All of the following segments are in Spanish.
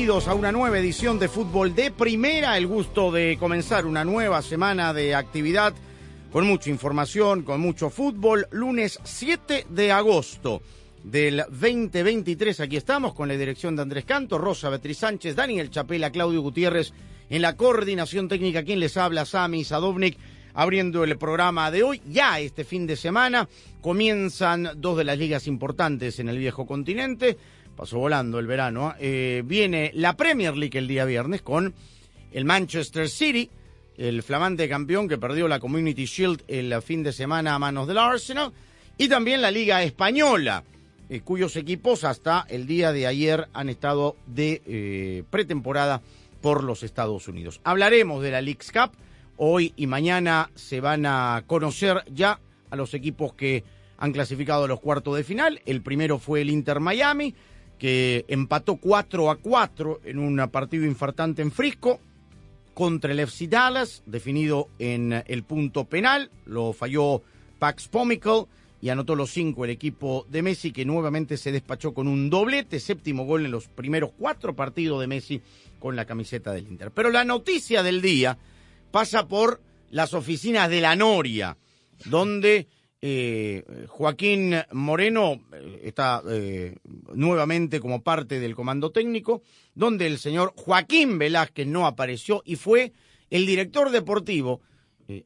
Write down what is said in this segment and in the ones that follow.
Bienvenidos a una nueva edición de Fútbol de Primera. El gusto de comenzar una nueva semana de actividad con mucha información, con mucho fútbol. Lunes 7 de agosto del 2023. Aquí estamos con la dirección de Andrés Canto, Rosa Beatriz Sánchez, Daniel Chapela, Claudio Gutiérrez en la coordinación técnica. Quien les habla, Sami Sadovnik abriendo el programa de hoy. Ya este fin de semana comienzan dos de las ligas importantes en el viejo continente. Pasó volando el verano. ¿eh? viene la Premier League el día viernes con el Manchester City, el flamante campeón que perdió la Community Shield el fin de semana a manos del Arsenal. Y también la Liga Española, eh, cuyos equipos hasta el día de ayer han estado de eh, pretemporada por los Estados Unidos. Hablaremos de la League's Cup. Hoy y mañana se van a conocer ya a los equipos que han clasificado a los cuartos de final. El primero fue el Inter Miami, que empató 4 a 4 en un partido infartante en Frisco contra el FC Dallas, definido en el punto penal. Lo falló Pax Pomical y anotó los cinco el equipo de Messi, que nuevamente se despachó con un doblete, séptimo gol en los primeros cuatro partidos de Messi con la camiseta del Inter. Pero la noticia del día pasa por las oficinas de la Noria, donde eh, Joaquín Moreno eh, está eh, nuevamente como parte del comando técnico, donde el señor Joaquín Velázquez no apareció y fue el director deportivo,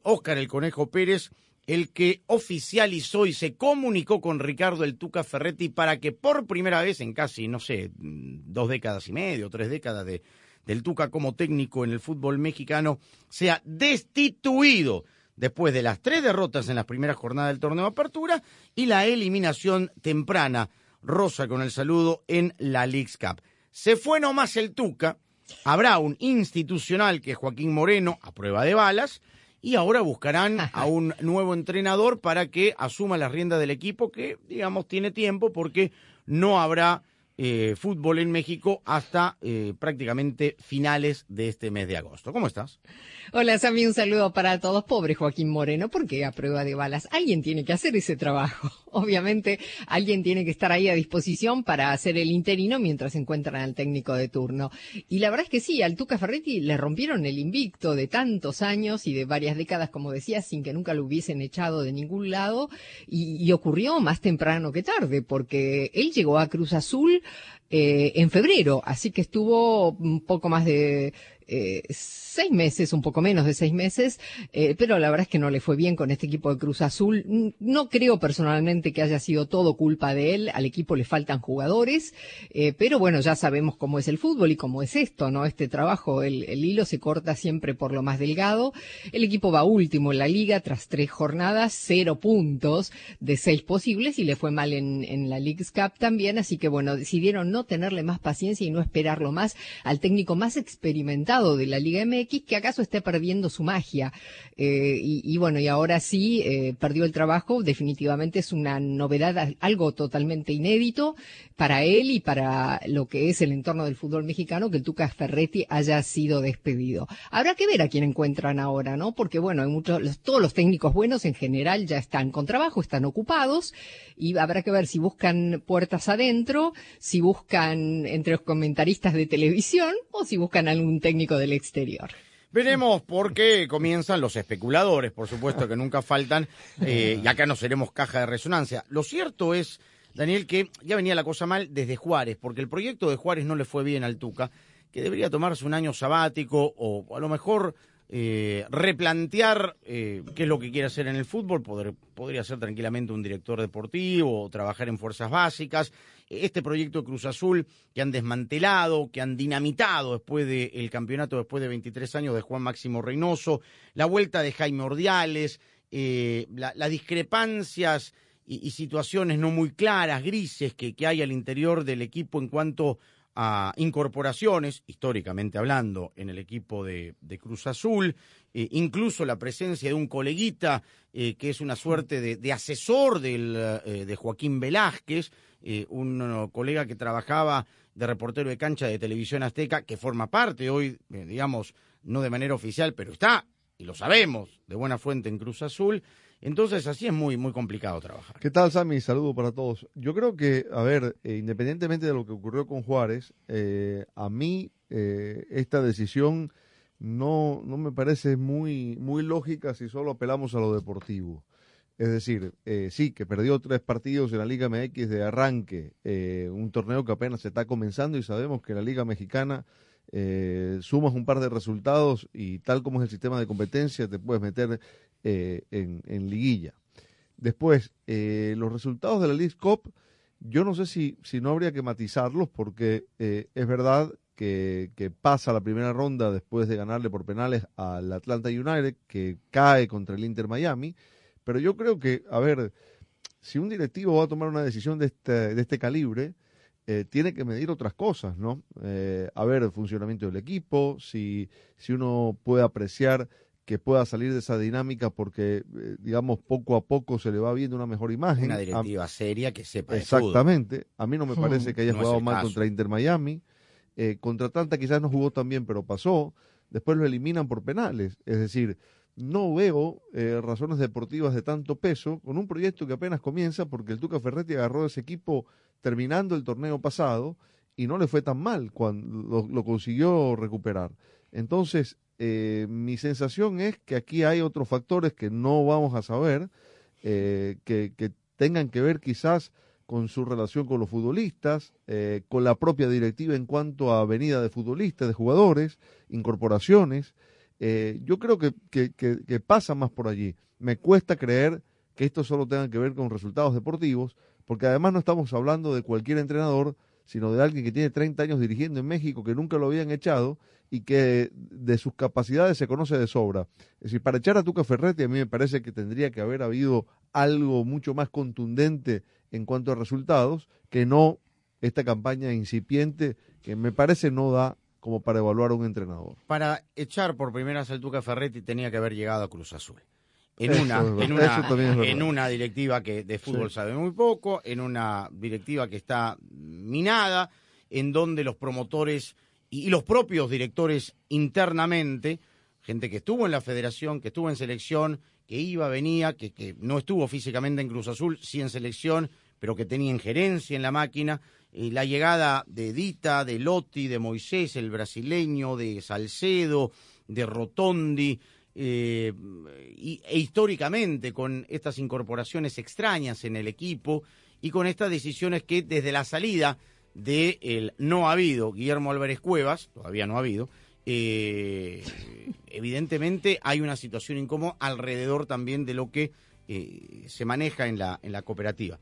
Óscar el Conejo Pérez, el que oficializó y se comunicó con Ricardo el Tuca Ferretti para que por primera vez en casi, no sé, dos décadas y medio, tres décadas de, del Tuca como técnico en el fútbol mexicano, sea destituido después de las tres derrotas en las primeras jornadas del torneo de apertura y la eliminación temprana, rosa con el saludo, en la League's Cup. Se fue nomás el Tuca, habrá un institucional que es Joaquín Moreno, a prueba de balas, y ahora buscarán a un nuevo entrenador para que asuma las riendas del equipo que, digamos, tiene tiempo porque no habrá eh, fútbol en México hasta eh, prácticamente finales de este mes de agosto. ¿Cómo estás? Hola, Sammy, un saludo para todos. Pobre Joaquín Moreno, porque a prueba de balas. Alguien tiene que hacer ese trabajo. Obviamente, alguien tiene que estar ahí a disposición para hacer el interino mientras encuentran al técnico de turno. Y la verdad es que sí, al Tuca Ferretti le rompieron el invicto de tantos años y de varias décadas, como decía, sin que nunca lo hubiesen echado de ningún lado. Y, ocurrió más temprano que tarde, porque él llegó a Cruz Azul eh, en febrero, así que estuvo un poco más de eh, seis meses, un poco menos de seis meses, eh, pero la verdad es que no le fue bien con este equipo de Cruz Azul. No creo personalmente que haya sido todo culpa de él, al equipo le faltan jugadores, eh, pero bueno, ya sabemos cómo es el fútbol y cómo es esto, ¿no? Este trabajo, el, hilo se corta siempre por lo más delgado. El equipo va último en la liga tras tres jornadas, cero puntos de seis posibles y le fue mal en, en la League's Cup también, así que bueno, decidieron no tenerle más paciencia y no esperarlo más al técnico más experimentado de la Liga MX que acaso esté perdiendo su magia. Eh, y, bueno, y ahora sí, eh, perdió el trabajo, definitivamente es una novedad, algo totalmente inédito para él y para lo que es el entorno del fútbol mexicano, que el Tuca Ferretti haya sido despedido. Habrá que ver a quién encuentran ahora, ¿no? Porque bueno, hay muchos, los, todos los técnicos buenos en general ya están con trabajo, están ocupados, y habrá que ver si buscan puertas adentro, si buscan entre los comentaristas de televisión o si buscan algún técnico del exterior. Veremos por qué comienzan los especuladores, por supuesto que nunca faltan, eh, y acá no seremos caja de resonancia. Lo cierto es, Daniel, que ya venía la cosa mal desde Juárez, porque el proyecto de Juárez no le fue bien al Tuca, que debería tomarse un año sabático o a lo mejor eh, replantear eh, qué es lo que quiere hacer en el fútbol, poder, podría ser tranquilamente un director deportivo, trabajar en fuerzas básicas. Este proyecto de Cruz Azul que han desmantelado, que han dinamitado después del campeonato, después de 23 años de Juan Máximo Reynoso, la vuelta de Jaime Ordiales, eh, las discrepancias y, situaciones no muy claras, grises, que, que hay al interior del equipo en cuanto a incorporaciones, históricamente hablando, en el equipo de, Cruz Azul, eh, incluso la presencia de un coleguita eh, que es una suerte de, asesor de Joaquín Velázquez, un colega que trabajaba de reportero de cancha de Televisión Azteca, que forma parte hoy, digamos, no de manera oficial, pero está, y lo sabemos, de buena fuente en Cruz Azul. Entonces así es muy, muy complicado trabajar. ¿Qué tal, Sammy? Saludo para todos. Yo creo que, a ver, eh, independientemente de lo que ocurrió con Juárez, eh, a mí eh, esta decisión no, no me parece muy, muy lógica si solo apelamos a lo deportivo. Es decir, sí, que perdió tres partidos en la Liga MX de arranque, un torneo que apenas se está comenzando y sabemos que la Liga Mexicana sumas un par de resultados y tal como es el sistema de competencia, te puedes meter eh, en, liguilla. Después, eh, los resultados de la League Cup, yo no sé si, si no habría que matizarlos porque eh, es verdad que, pasa la primera ronda después de ganarle por penales al Atlanta United, que cae contra el Inter Miami, pero yo creo que, a ver, si un directivo va a tomar una decisión de este, de este calibre, tiene que medir otras cosas, ¿no? a ver, el funcionamiento del equipo, si, si uno puede apreciar que pueda salir de esa dinámica porque, eh, digamos, poco a poco se le va viendo una mejor imagen. Una directiva seria que sepa Exactamente. A mí no me parece que haya jugado mal contra Inter Miami. Eh, contra Atlanta quizás no jugó tan bien, pero pasó. Después lo eliminan por penales. Es decir, no veo eh, razones deportivas de tanto peso con un proyecto que apenas comienza porque el Tuca Ferretti agarró ese equipo terminando el torneo pasado y no le fue tan mal cuando lo consiguió recuperar. Entonces, eh, mi sensación es que aquí hay otros factores que no vamos a saber, eh, que, tengan que ver quizás con su relación con los futbolistas, con la propia directiva en cuanto a venida de futbolistas, de jugadores, incorporaciones. Yo creo que, que, pasa más por allí. Me cuesta creer que esto solo tenga que ver con resultados deportivos, porque además no estamos hablando de cualquier entrenador, sino de alguien que tiene 30 años dirigiendo en México, que nunca lo habían echado y que de sus capacidades se conoce de sobra. Es decir, para echar a Tuca Ferretti a mí me parece que tendría que haber habido algo mucho más contundente en cuanto a resultados que no esta campaña incipiente que me parece no da como para evaluar a un entrenador. Para echar por primera vez al Tuca Ferretti tenía que haber llegado a Cruz Azul. En una, en, una, en una directiva que de fútbol sabe muy poco, en una directiva que está minada, en donde los promotores y, los propios directores internamente, gente que estuvo en la federación, que estuvo en selección, que iba, venía, que, que no estuvo físicamente en Cruz Azul, sí en selección, pero que tenía injerencia en la máquina, y la llegada de Dita, de Lotti, de Moisés, el brasileño, de Salcedo, de Rotondi, eh, e históricamente con estas incorporaciones extrañas en el equipo y con estas decisiones que desde la salida de el no ha habido Guillermo Álvarez Cuevas, todavía no ha habido, eh, evidentemente hay una situación incómoda alrededor también de lo que eh, se maneja en la cooperativa.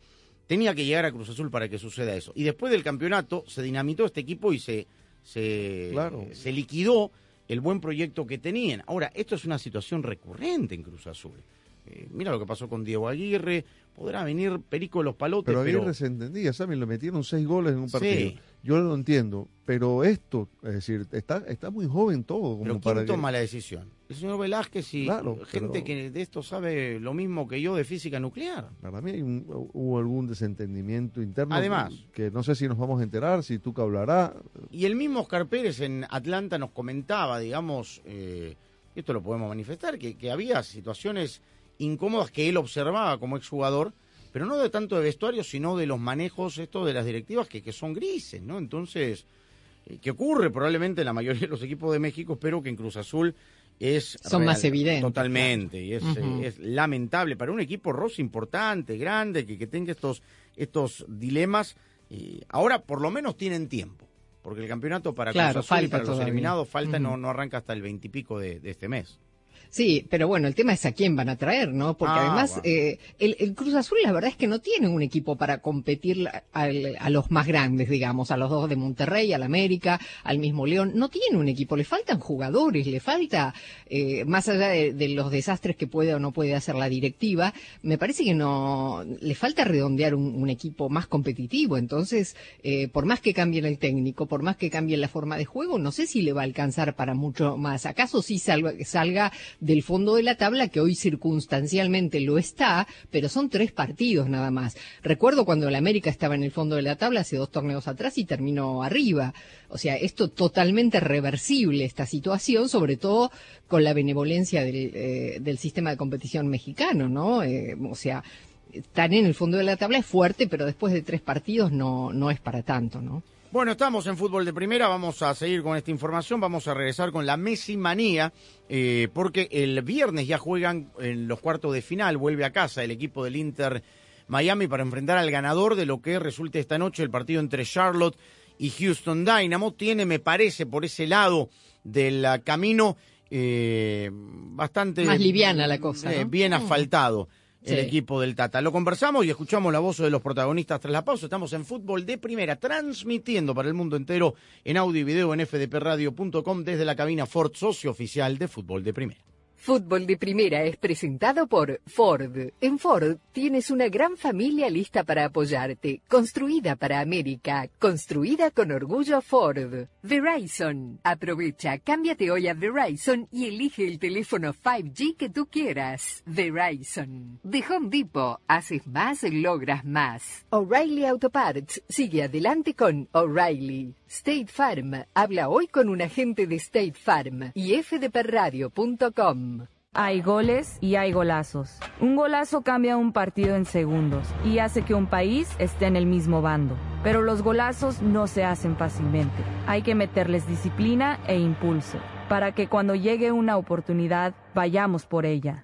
Tenía que llegar a Cruz Azul para que suceda eso. Y después del campeonato se dinamitó este equipo y se, se, se liquidó el buen proyecto que tenían. Ahora, esto es una situación recurrente en Cruz Azul. Eh, mira lo que pasó con Diego Aguirre, podrá venir Perico de los Palotes. Pero Aguirre se entendía, ¿saben? Lo metieron seis goles en un partido. Yo lo entiendo, pero esto, es decir, está, está muy joven todo. Como pero ¿quién toma la decisión? El señor Velázquez y gente que de esto sabe lo mismo que yo de física nuclear. Para mí hubo algún desentendimiento interno. Además. Que, no sé si nos vamos a enterar, si Tuca hablará. Y el mismo Oscar Pérez en Atlanta nos comentaba, digamos, eh, esto lo podemos manifestar, que, que había situaciones incómodas que él observaba como exjugador, pero no de tanto de vestuario, sino de los manejos estos de las directivas que, que son grises, ¿no? Entonces, eh, ¿qué ocurre probablemente en la mayoría de los equipos de México, espero que en Cruz Azul es son más evidentes totalmente y es, es, lamentable para un equipo rosa importante grande que, que tenga estos estos dilemas ahora por lo menos tienen tiempo porque el campeonato para Cruz Azul y para los eliminados falta, no, no arranca hasta el veintipico de, de este mes. Sí, pero bueno, el tema es a quién van a traer, ¿no? Porque ah, además eh, el, Cruz Azul la verdad es que no tiene un equipo para competir a, los más grandes, digamos, a los dos de Monterrey, al América, al mismo León. No tiene un equipo, le faltan jugadores, le falta, eh, más allá de, los desastres que puede o no puede hacer la directiva, me parece que no, le falta redondear un, equipo más competitivo. Entonces, eh, por más que cambien el técnico, por más que cambien la forma de juego, no sé si le va a alcanzar para mucho más. ¿Acaso sí salga, salga del fondo de la tabla, que hoy circunstancialmente lo está, pero son tres partidos nada más. Recuerdo cuando el América estaba en el fondo de la tabla hace dos torneos atrás y terminó arriba. O sea, esto totalmente reversible, esta situación, sobre todo con la benevolencia del, eh, sistema de competición mexicano, ¿no? Eh, o sea, estar en el fondo de la tabla es fuerte, pero después de tres partidos no, no es para tanto, ¿no? Bueno, estamos en fútbol de primera, vamos a seguir con esta información, vamos a regresar con la Messi manía, eh, porque el viernes ya juegan en los cuartos de final, vuelve a casa el equipo del Inter Miami para enfrentar al ganador de lo que resulte esta noche el partido entre Charlotte y Houston Dynamo. Tiene, me parece, por ese lado del camino eh, bastante... Más liviana la cosa. Eh, bien asfaltado el equipo del Tata. Lo conversamos y escuchamos la voz de los protagonistas tras la pausa. Estamos en fútbol de primera, transmitiendo para el mundo entero en audio y video en fdpradio.com desde la cabina Ford, socio oficial de fútbol de primera. Fútbol de Primera es presentado por Ford. En Ford tienes una gran familia lista para apoyarte, construida para América, construida con orgullo Ford. Verizon. Aprovecha, cámbiate hoy a Verizon y elige el teléfono 5G que tú quieras. Verizon. De Home Depot, haces más, logras más. O'Reilly Auto Parts sigue adelante con O'Reilly. State Farm. Habla hoy con un agente de State Farm y fdperradio.com. Hay goles y hay golazos. Un golazo cambia un partido en segundos y hace que un país esté en el mismo bando. Pero los golazos no se hacen fácilmente. Hay que meterles disciplina e impulso para que cuando llegue una oportunidad vayamos por ella.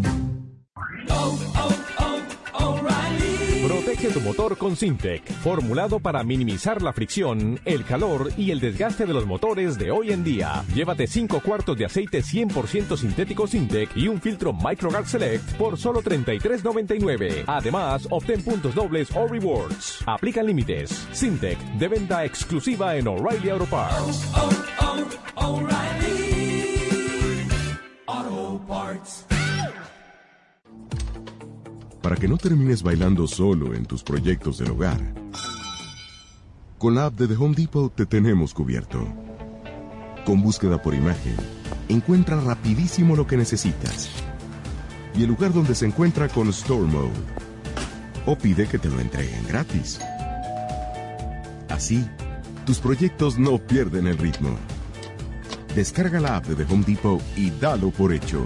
Tu motor con Sintec, formulado para minimizar la fricción, el calor y el desgaste de los motores de hoy en día. Llévate 5 cuartos de aceite 100% sintético Sintec y un filtro MicroGuard Select por solo $33.99. Además, obtén puntos dobles o rewards. Aplican límites. Sintec, de venta exclusiva en O'Reilly Auto Parts. Auto Parts para que no termines bailando solo en tus proyectos del hogar. Con la app de The Home Depot te tenemos cubierto. Con búsqueda por imagen, encuentra rapidísimo lo que necesitas. Y el lugar donde se encuentra con Store Mode. O pide que te lo entreguen gratis. Así, tus proyectos no pierden el ritmo. Descarga la app de The Home Depot y dalo por hecho.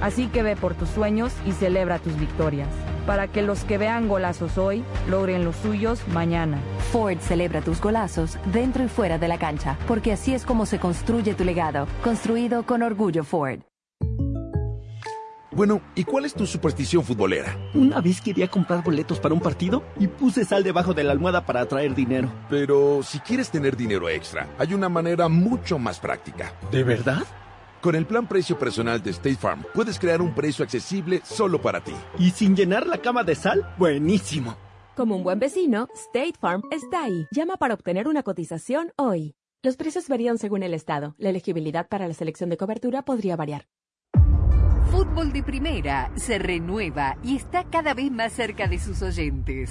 Así que ve por tus sueños y celebra tus victorias para que los que vean golazos hoy logren los suyos mañana. Ford celebra tus golazos dentro y fuera de la cancha, porque así es como se construye tu legado, construido con orgullo Ford. Bueno, ¿y cuál es tu superstición futbolera? Una vez quería comprar boletos para un partido y puse sal debajo de la almohada para atraer dinero. Pero si quieres tener dinero extra, hay una manera mucho más práctica. ¿De verdad? Con el plan precio personal de State Farm, puedes crear un precio accesible solo para ti. ¿Y sin llenar la cama de sal? Buenísimo. Como un buen vecino, State Farm está ahí. Llama para obtener una cotización hoy. Los precios varían según el estado. La elegibilidad para la selección de cobertura podría variar. Fútbol de Primera se renueva y está cada vez más cerca de sus oyentes.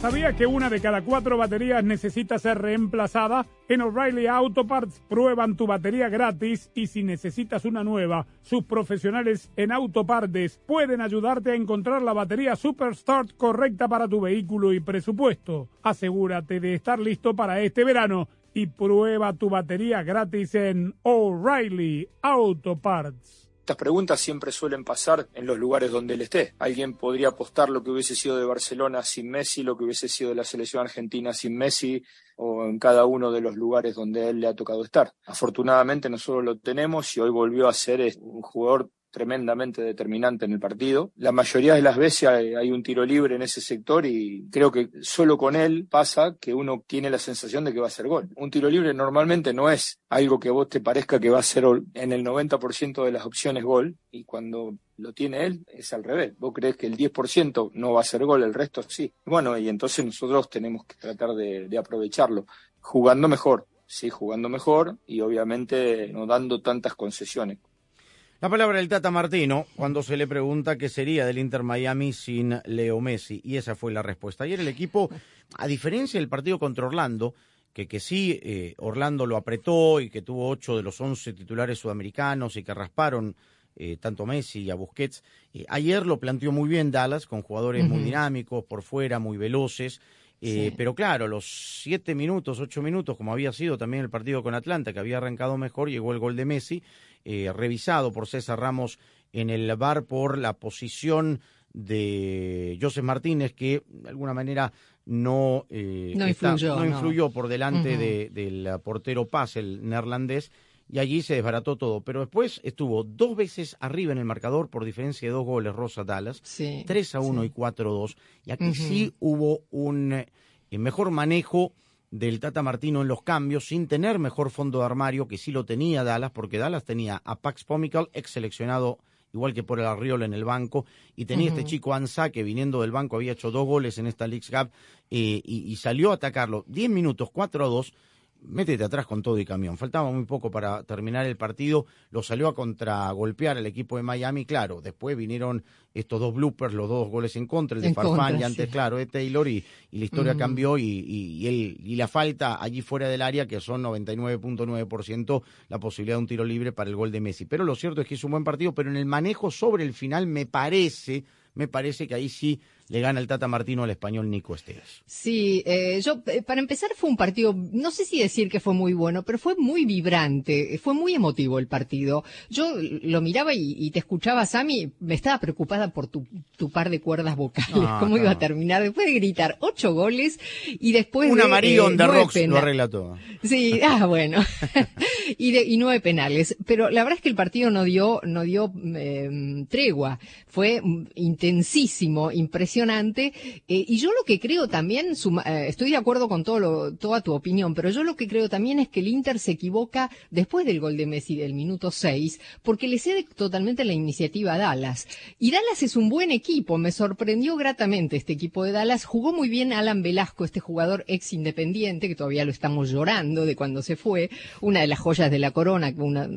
¿Sabía que una de cada cuatro baterías necesita ser reemplazada? En O'Reilly Auto Parts prueban tu batería gratis y si necesitas una nueva, sus profesionales en Autopartes pueden ayudarte a encontrar la batería Superstart correcta para tu vehículo y presupuesto. Asegúrate de estar listo para este verano y prueba tu batería gratis en O'Reilly Auto Parts. Estas preguntas siempre suelen pasar en los lugares donde él esté. Alguien podría apostar lo que hubiese sido de Barcelona sin Messi, lo que hubiese sido de la selección argentina sin Messi, o en cada uno de los lugares donde él le ha tocado estar. Afortunadamente nosotros lo tenemos y hoy volvió a ser un jugador tremendamente determinante en el partido. La mayoría de las veces hay, un tiro libre en ese sector y creo que solo con él pasa que uno tiene la sensación de que va a ser gol. Un tiro libre normalmente no es algo que vos te parezca que va a ser en el 90% de las opciones gol y cuando lo tiene él es al revés. Vos crees que el 10% no va a ser gol, el resto sí. Bueno, y entonces nosotros tenemos que tratar de, de aprovecharlo jugando mejor, sí, jugando mejor y obviamente no dando tantas concesiones. La palabra del Tata Martino cuando se le pregunta qué sería del Inter Miami sin Leo Messi. Y esa fue la respuesta. Ayer el equipo, a diferencia del partido contra Orlando, que, que sí, eh, Orlando lo apretó y que tuvo ocho de los once titulares sudamericanos y que rasparon eh, tanto a Messi y a Busquets. Eh, ayer lo planteó muy bien Dallas, con jugadores muy dinámicos, por fuera, muy veloces. Pero claro, los siete minutos, ocho minutos, como había sido también el partido con Atlanta, que había arrancado mejor, llegó el gol de Messi eh, revisado por César Ramos en el bar por la posición de José Martínez, que de alguna manera no, eh, no, influyó, por delante del portero Paz, el neerlandés, y allí se desbarató todo. Pero después estuvo dos veces arriba en el marcador por diferencia de dos goles Rosa Dallas, tres 3 a 1 y 4 a 2. Y aquí sí hubo un eh, mejor manejo del Tata Martino en los cambios sin tener mejor fondo de armario que sí lo tenía Dallas, porque Dallas tenía a Pax Pomical, ex seleccionado igual que por el Arriola en el banco, y tenía este chico Ansa que viniendo del banco había hecho dos goles en esta League Cup eh, y, y, salió a atacarlo. Diez minutos, 4 a 2, métete atrás con todo y camión. Faltaba muy poco para terminar el partido, lo salió a contragolpear el equipo de Miami, claro, después vinieron estos dos bloopers, los dos goles en contra, el de Farfán y antes, claro, de Taylor, y, la historia cambió y, y, y la falta allí fuera del área, que son 99.9% la posibilidad de un tiro libre para el gol de Messi. Pero lo cierto es que es un buen partido, pero en el manejo sobre el final me parece, me parece que ahí sí le gana el Tata Martino al español Nico Esteves. Sí, eh, yo, eh, para empezar fue un partido, no sé si decir que fue muy bueno, pero fue muy vibrante, fue muy emotivo el partido. Yo lo miraba y, te escuchaba, Sammy, me estaba preocupada por tu, tu par de cuerdas vocales, ah, cómo iba a terminar, después de gritar ocho goles y después Un de... amarillo eh, Rocks lo arregla todo. Sí, ah, bueno. y, de, y nueve penales. Pero la verdad es que el partido no dio, no dio em, tregua. Fue mm, intensísimo, impresionante impresionante. Eh, y yo lo que creo también, eh, estoy de acuerdo con toda tu opinión, pero yo lo que creo también es que el Inter se equivoca después del gol de Messi del minuto 6, porque le cede totalmente la iniciativa a Dallas. Y Dallas es un buen equipo, me sorprendió gratamente este equipo de Dallas. Jugó muy bien Alan Velasco, este jugador ex independiente, que todavía lo estamos llorando de cuando se fue, una de las joyas de la corona, una,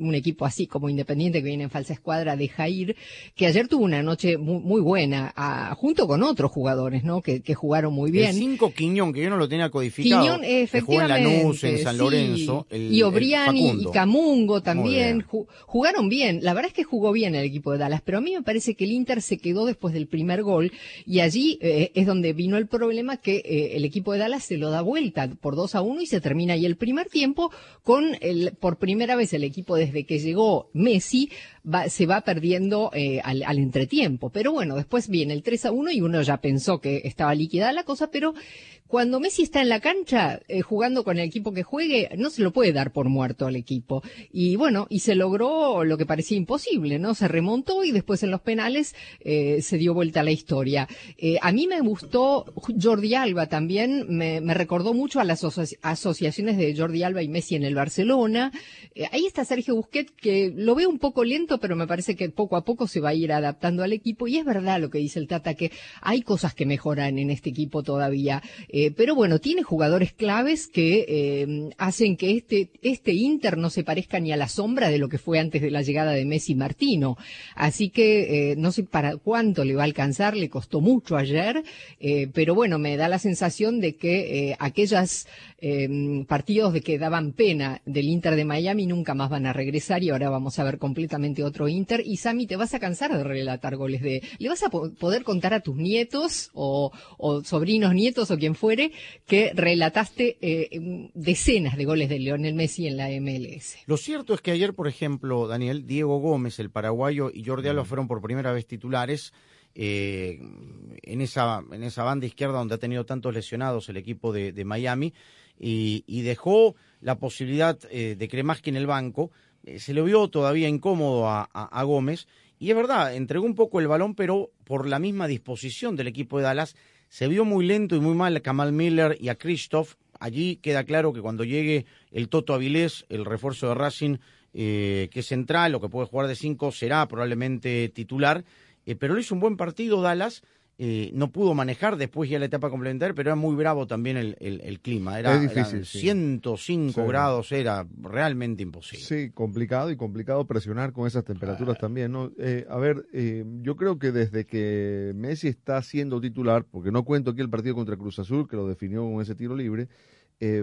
un equipo así como Independiente que viene en falsa escuadra deja ir, que ayer tuvo una noche muy, buena, junto con otros jugadores, ¿no? Que, jugaron muy bien. El cinco Quiñón, que yo no lo tenía codificado. Quiñón, efectivamente. Que en Lanús, en San Lorenzo. y Obrián y, Camungo también jugaron bien. La verdad es que jugó bien el equipo de Dallas, pero a mí me parece que el Inter se quedó después del primer gol y allí eh, es donde vino el problema que eh, el equipo de Dallas se lo da vuelta por 2 a 1 y se termina ahí el primer tiempo con el, por primera vez el equipo desde que llegó Messi se va perdiendo eh, al, entretiempo. Pero bueno, después viene el 3 a 1 y uno ya pensó que estaba liquidada la cosa, pero cuando Messi está en la cancha eh, jugando con el equipo que juegue, no se lo puede dar por muerto al equipo. Y bueno, y se logró lo que parecía imposible, ¿no? Se remontó y después en los penales eh, se dio vuelta a la historia. A mí me gustó Jordi Alba también, me recordó mucho a las asociaciones de Jordi Alba y Messi en el Barcelona. ahí está Sergio Busquets, que lo veo un poco lento, pero me parece que poco a poco se va a ir adaptando al equipo. Y es verdad lo que dice el Tata, que hay cosas que mejoran en este equipo todavía. Eh, pero bueno, tiene jugadores claves que eh, hacen que este, este Inter no se parezca ni a la sombra de lo que fue antes de la llegada de Messi Martino. Así que eh, no sé para cuánto le va a alcanzar, le costó mucho ayer, pero bueno, me da la sensación de que aquellas partidos de que daban pena del Inter de Miami nunca más van a regresar y ahora vamos a ver completamente otro Inter. Y Sami, te vas a cansar de relatar goles de... ¿Le vas a poder contar a tus nietos o, o sobrinos nietos o quien fuera que relataste eh, decenas de goles de Lionel Messi en la MLS. Lo cierto es que ayer, por ejemplo, Daniel, Diego Gómez, el paraguayo, y Jordi Alba mm. fueron por primera vez titulares. Eh, en, esa, en esa banda izquierda donde ha tenido tantos lesionados el equipo de, Miami y, dejó la posibilidad eh, de Kremaski en el banco. se le vio todavía incómodo a, Gómez y es verdad, entregó un poco el balón, pero por la misma disposición del equipo de Dallas se vio muy lento y muy mal a Kamal Miller y a Christoph. Allí queda claro que cuando llegue el Toto Avilés, el refuerzo de Racing, eh, que es central o que puede jugar de cinco, será probablemente titular. Eh, pero lo hizo un buen partido Dallas eh, no pudo manejar después ya la etapa complementaria, pero era muy bravo también el, el, clima. Era, difícil, 105 grados, era realmente imposible. Sí, complicado y complicado presionar con esas temperaturas también. ¿no? Eh, a ver, eh, yo creo que desde que Messi está siendo titular, porque no cuento aquí el partido contra Cruz Azul, que lo definió con ese tiro libre,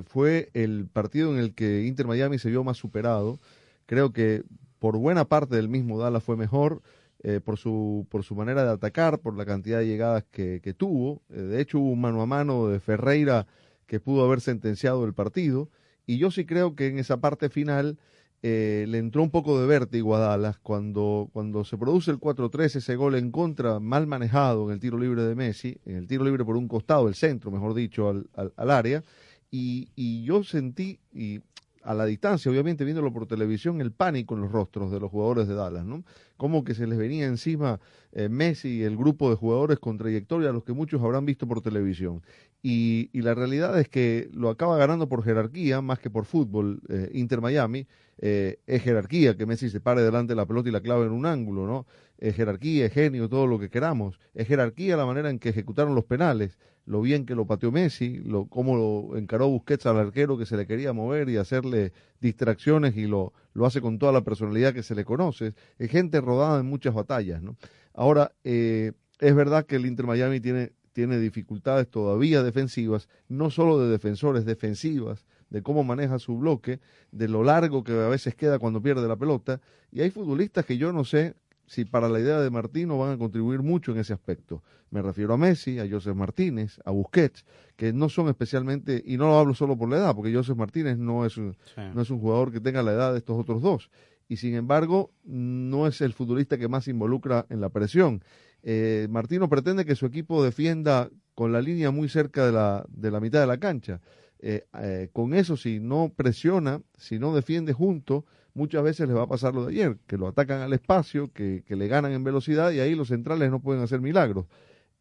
fue el partido en el que Inter Miami se vio más superado. Creo que por buena parte del mismo Dallas fue mejor. Eh, por, su, por su manera de atacar, por la cantidad de llegadas que, tuvo. Eh, de hecho, hubo un mano a mano de Ferreira que pudo haber sentenciado el partido. Y yo sí creo que en esa parte final eh, le entró un poco de vértigo a Dallas cuando, cuando se produce el 4-3, ese gol en contra, mal manejado en el tiro libre de Messi, en el tiro libre por un costado, el centro, mejor dicho, al, al, área. Y, y, yo sentí, y a la distancia, obviamente viéndolo por televisión, el pánico en los rostros de los jugadores de Dallas, ¿no? Como que se les venía encima eh, Messi y el grupo de jugadores con trayectoria, a los que muchos habrán visto por televisión. Y, la realidad es que lo acaba ganando por jerarquía, más que por fútbol, eh, Inter Miami. Eh, es jerarquía que Messi se pare delante de la pelota y la clave en un ángulo, ¿no? Es jerarquía, es genio, todo lo que queramos. Es jerarquía la manera en que ejecutaron los penales lo bien que lo pateó Messi, lo, cómo lo encaró Busquets al arquero que se le quería mover y hacerle distracciones y lo, lo hace con toda la personalidad que se le conoce. Es gente rodada en muchas batallas, ¿no? Ahora, eh, es verdad que el Inter Miami tiene, tiene dificultades todavía defensivas, no solo de defensores, defensivas, de cómo maneja su bloque, de lo largo que a veces queda cuando pierde la pelota, y hay futbolistas que yo no sé si para la idea de Martino van a contribuir mucho en ese aspecto. Me refiero a Messi, a Joseph Martínez, a Busquets, que no son especialmente, y no lo hablo solo por la edad, porque Joseph Martínez no es, un, no es un jugador que tenga la edad de estos otros dos, y sin embargo no es el futbolista que más se involucra en la presión. Eh, Martino pretende que su equipo defienda con la línea muy cerca de la, de la mitad de la cancha. Eh, eh, con eso, si no presiona, si no defiende junto, muchas veces les va a pasar lo de ayer, que lo atacan al espacio, que, le ganan en velocidad y ahí los centrales no pueden hacer milagros.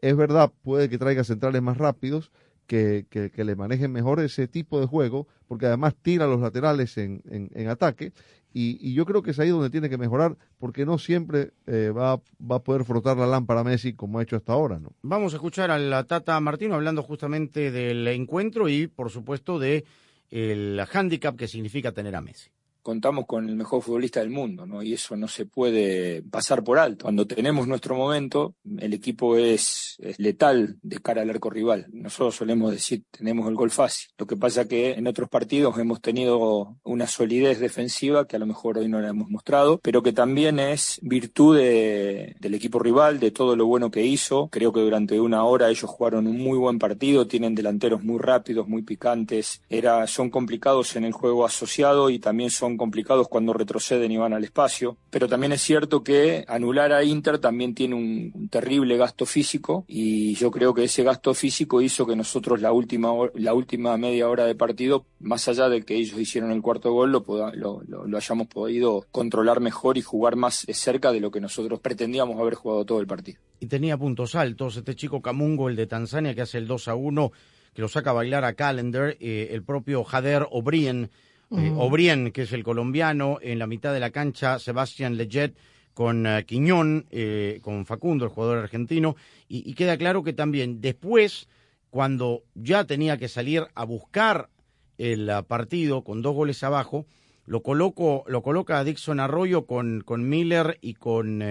Es verdad, puede que traiga centrales más rápidos, que, que, le manejen mejor ese tipo de juego, porque además tira a los laterales en, en, ataque, y, yo creo que es ahí donde tiene que mejorar, porque no siempre eh, va, va a poder frotar la lámpara Messi como ha hecho hasta ahora. ¿no? Vamos a escuchar a la Tata Martino hablando justamente del encuentro y, por supuesto, de el handicap que significa tener a Messi contamos con el mejor futbolista del mundo, ¿no? Y eso no se puede pasar por alto. Cuando tenemos nuestro momento, el equipo es, letal de cara al arco rival. Nosotros solemos decir, tenemos el gol fácil. Lo que pasa que en otros partidos hemos tenido una solidez defensiva que a lo mejor hoy no la hemos mostrado, pero que también es virtud del equipo rival, de todo lo bueno que hizo. Creo que durante una hora ellos jugaron un muy buen partido, tienen delanteros muy rápidos, muy picantes, era, son complicados en el juego asociado y también son complicados cuando retroceden y van al espacio, pero también es cierto que anular a Inter también tiene un, terrible gasto físico y yo creo que ese gasto físico hizo que nosotros la última, la última media hora de partido, más allá de que ellos hicieron el cuarto gol, lo, lo, hayamos podido controlar mejor y jugar más cerca de lo que nosotros pretendíamos haber jugado todo el partido. Y tenía puntos altos este chico Camungo, el de Tanzania, que hace el 2 a 1, que lo saca a bailar a Calendar, eh, el propio Jader O'Brien eh, Obrien, que es el colombiano, en la mitad de la cancha, Sebastián Leggett con eh, Quiñón, eh, con Facundo, el jugador argentino, y, queda claro que también después, cuando ya tenía que salir a buscar el partido con dos goles abajo, lo, coloco, lo coloca a Dixon Arroyo con, con Miller y con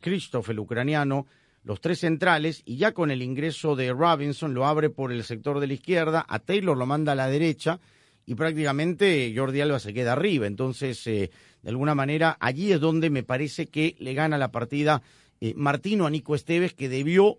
Christoph, el ucraniano, los tres centrales, y ya con el ingreso de Robinson lo abre por el sector de la izquierda, a Taylor lo manda a la derecha, y prácticamente Jordi Alba se queda arriba. Entonces, eh, de alguna manera, allí es donde me parece que le gana la partida eh, Martino a Nico Esteves, que debió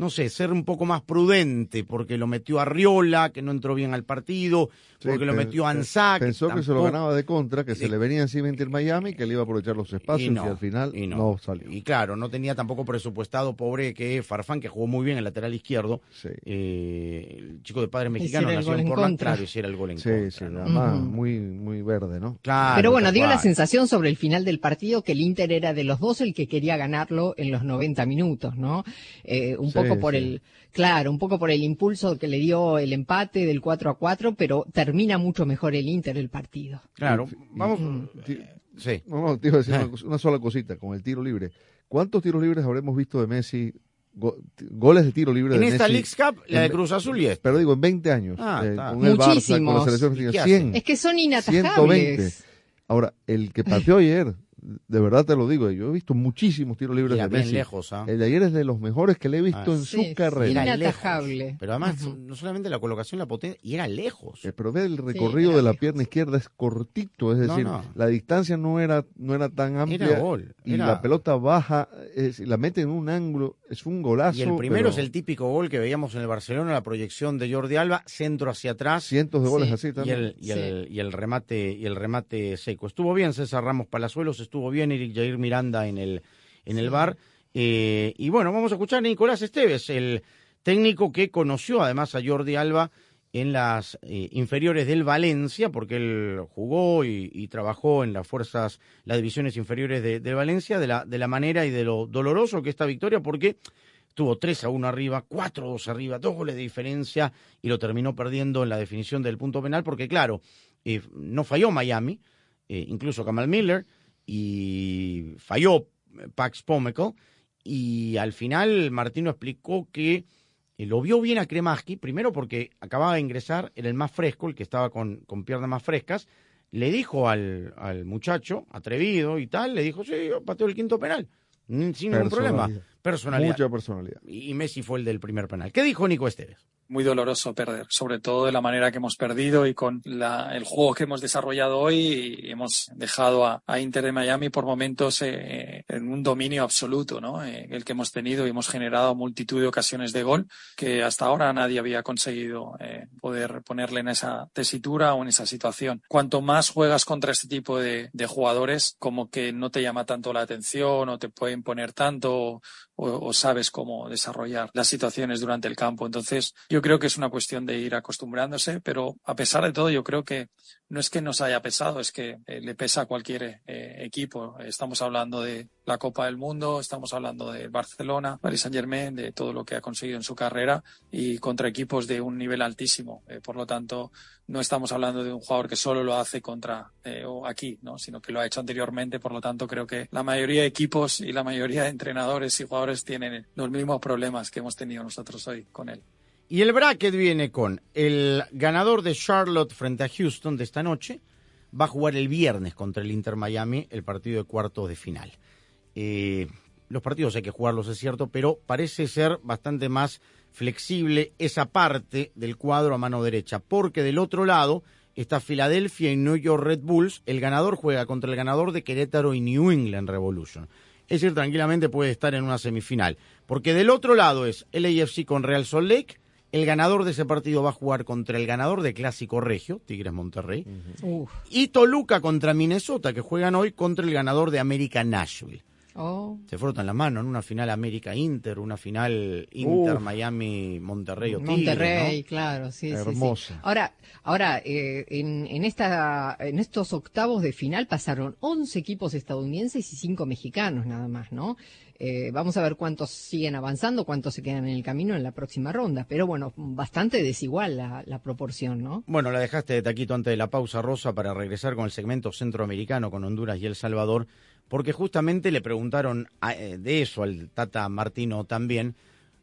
no sé, ser un poco más prudente, porque lo metió a Riola, que no entró bien al partido, porque lo metió a Anzac. Pensó que se lo ganaba de contra, que se le venía encima el Miami, que le iba a aprovechar los espacios y, al final no. salió. Y claro, no tenía tampoco presupuestado, pobre que Farfán, que jugó muy bien el lateral izquierdo. Eh, el chico de padre mexicano nació en Portland, claro, hiciera el gol en contra. Sí, además muy, muy verde, ¿no? Claro, Pero bueno, dio la sensación sobre el final del partido que el Inter era de los dos el que quería ganarlo en los 90 minutos, ¿no? Eh, un poco por el, claro, un poco por el impulso que le dio el empate del 4 a 4, pero termina mucho mejor el Inter el partido. Claro, vamos. Mm. Sí. No, te iba a decir una, sola cosita con el tiro libre. ¿Cuántos tiros libres habremos visto de Messi goles de tiro libre en de esta League Cup, la de Cruz Azul y es. Pero digo, en 20 años. Ah, eh, con el Barça, con la selección 100. Es que son inatajables. 120. Ahora, el que pateó ayer, de verdad te lo digo, yo he visto muchísimos tiros libres de Messi. lejos, ¿ah? El de ayer es de los mejores que le he visto ah, en su carrera. Inatajable. Pero además, no solamente la colocación, la potencia, y era lejos. Eh, pero ve el recorrido de la pierna izquierda es cortito, es decir, la distancia no era no era tan amplia. gol. Y la pelota baja, la mete en un ángulo, es un golazo. Y el primero es el típico gol que veíamos en el Barcelona, la proyección de Jordi Alba, centro hacia atrás. Cientos de goles así también. Y el, y el, remate y el remate seco. Estuvo bien César Ramos Palazuelos, estuvo bien Eric Jair Miranda en el, en el bar. Eh, y bueno, vamos a escuchar a Nicolás Esteves, el técnico que conoció además a Jordi Alba en las eh, inferiores del Valencia, porque él jugó y, trabajó en las fuerzas, las divisiones inferiores de, Valencia, de la, de la manera y de lo doloroso que esta victoria, porque tuvo 3 a 1 arriba, 4 a 2 arriba, dos goles de diferencia y lo terminó perdiendo en la definición del punto penal, porque claro, eh, no falló Miami, incluso Kamal Miller, y falló Pax Pomekel y al final Martino explicó que eh, lo vio bien a Kremaski, primero porque acababa de ingresar, era el más fresco, el que estaba con, con piernas más frescas, le dijo al, al, muchacho, atrevido y tal, le dijo, sí, yo pateo el quinto penal, sin ningún problema. Personalidad. Mucha personalidad. Y Messi fue el del primer penal. ¿Qué dijo Nico Esteves? Muy doloroso perder, sobre todo de la manera que hemos perdido y con el juego que hemos desarrollado hoy y hemos dejado a, Inter de Miami por momentos eh, en un dominio absoluto, ¿no? Eh, el que hemos tenido y hemos generado multitud de ocasiones de gol que hasta ahora nadie había conseguido eh, poder ponerle en esa tesitura o en esa situación. Cuanto más juegas contra este tipo de, de jugadores, como que no te llama tanto la atención o te pueden poner tanto o, sabes cómo desarrollar las situaciones durante el campo. Entonces, yo creo que es una cuestión de ir acostumbrándose, pero a pesar de todo, yo creo que no es que nos haya pesado, es que eh, le pesa a cualquier eh, equipo. Estamos hablando de la Copa del Mundo, estamos hablando de Barcelona, Paris Saint Germain, de todo lo que ha conseguido en su carrera y contra equipos de un nivel altísimo. Eh, por lo tanto, no estamos hablando de un jugador que solo lo hace contra o aquí, ¿no? sino que lo ha hecho anteriormente. Por lo tanto, creo que la mayoría de equipos y la mayoría de entrenadores y jugadores tienen los mismos problemas que hemos tenido nosotros hoy con él. Y el bracket viene con el ganador de Charlotte frente a Houston de esta noche, va a jugar el viernes contra el Inter Miami el partido de cuartos de final. Eh, los partidos hay que jugarlos, es cierto, pero parece ser bastante más flexible esa parte del cuadro a mano derecha, porque del otro lado está Filadelfia y New York Red Bulls, el ganador juega contra el ganador de Querétaro y New England Revolution. Es decir, tranquilamente puede estar en una semifinal, porque del otro lado es el AFC con Real Salt Lake, el ganador de ese partido va a jugar contra el ganador de Clásico Regio, Tigres Monterrey, y Toluca contra Minnesota, que juegan hoy contra el ganador de América Nashville. Oh. Se frotan la mano en una final América-Inter, una final Inter-Miami-Monterrey o Monterrey, claro, sí, Hermosa. Sí, Ahora, ahora eh, en, en, esta, en estos octavos de final pasaron 11 equipos estadounidenses y 5 mexicanos nada más, ¿no? Eh, vamos a ver cuántos siguen avanzando, cuántos se quedan en el camino en la próxima ronda. Pero bueno, bastante desigual la, proporción, ¿no? Bueno, la dejaste de taquito antes de la pausa, Rosa, para regresar con el segmento centroamericano, con Honduras y El Salvador porque justamente le preguntaron eh, de eso al Tata Martino también,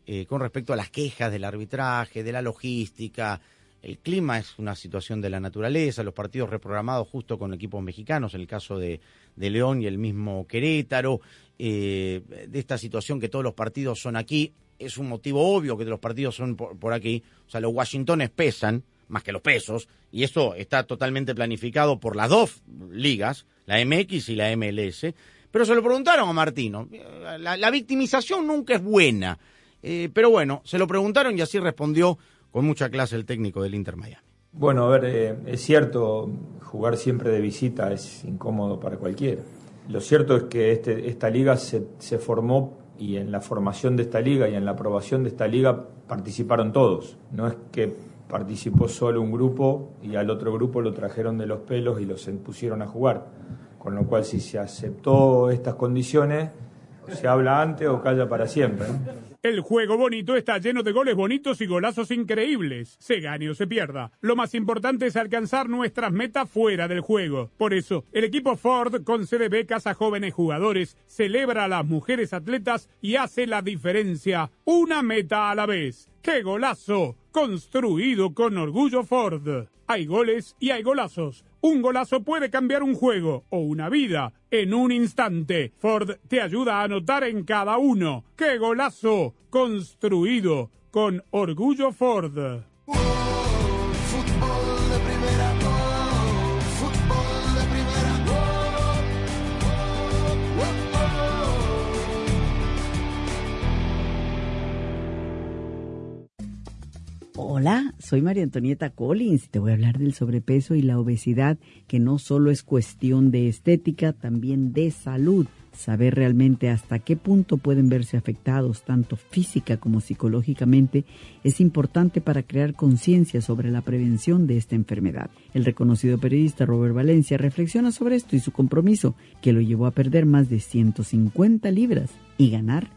eh, con respecto a las quejas del arbitraje, de la logística. El clima es una situación de la naturaleza, los partidos reprogramados justo con equipos mexicanos, en el caso de, León y el mismo Querétaro, eh, de esta situación que todos los partidos son aquí, es un motivo obvio que los partidos son por, aquí, o sea, los Washingtones pesan más que los pesos, y esto está totalmente planificado por las dos ligas, la MX y la MLS. Pero se lo preguntaron a Martino. La, victimización nunca es buena. Eh, pero bueno, se lo preguntaron y así respondió con mucha clase el técnico del Inter Miami. Bueno, a ver, eh, es cierto, jugar siempre de visita es incómodo para cualquiera. Lo cierto es que este, esta liga se, se formó y en la formación de esta liga y en la aprobación de esta liga participaron todos. No es que participó solo un grupo y al otro grupo lo trajeron de los pelos y los pusieron a jugar. Con lo cual, si se aceptó estas condiciones, se habla antes o calla para siempre. El juego bonito está lleno de goles bonitos y golazos increíbles. Se gane o se pierda. Lo más importante es alcanzar nuestras metas fuera del juego. Por eso, el equipo Ford concede becas a jóvenes jugadores, celebra a las mujeres atletas y hace la diferencia. Una meta a la vez. ¡Qué golazo! Construido con orgullo Ford. Hay goles y hay golazos. Un golazo puede cambiar un juego o una vida en un instante. Ford te ayuda a anotar en cada uno. ¡Qué golazo! Construido con orgullo Ford. Hola, soy María Antonieta Collins te voy a hablar del sobrepeso y la obesidad, que no solo es cuestión de estética, también de salud. Saber realmente hasta qué punto pueden verse afectados, tanto física como psicológicamente, es importante para crear conciencia sobre la prevención de esta enfermedad. El reconocido periodista Robert Valencia reflexiona sobre esto y su compromiso, que lo llevó a perder más de 150 libras y ganar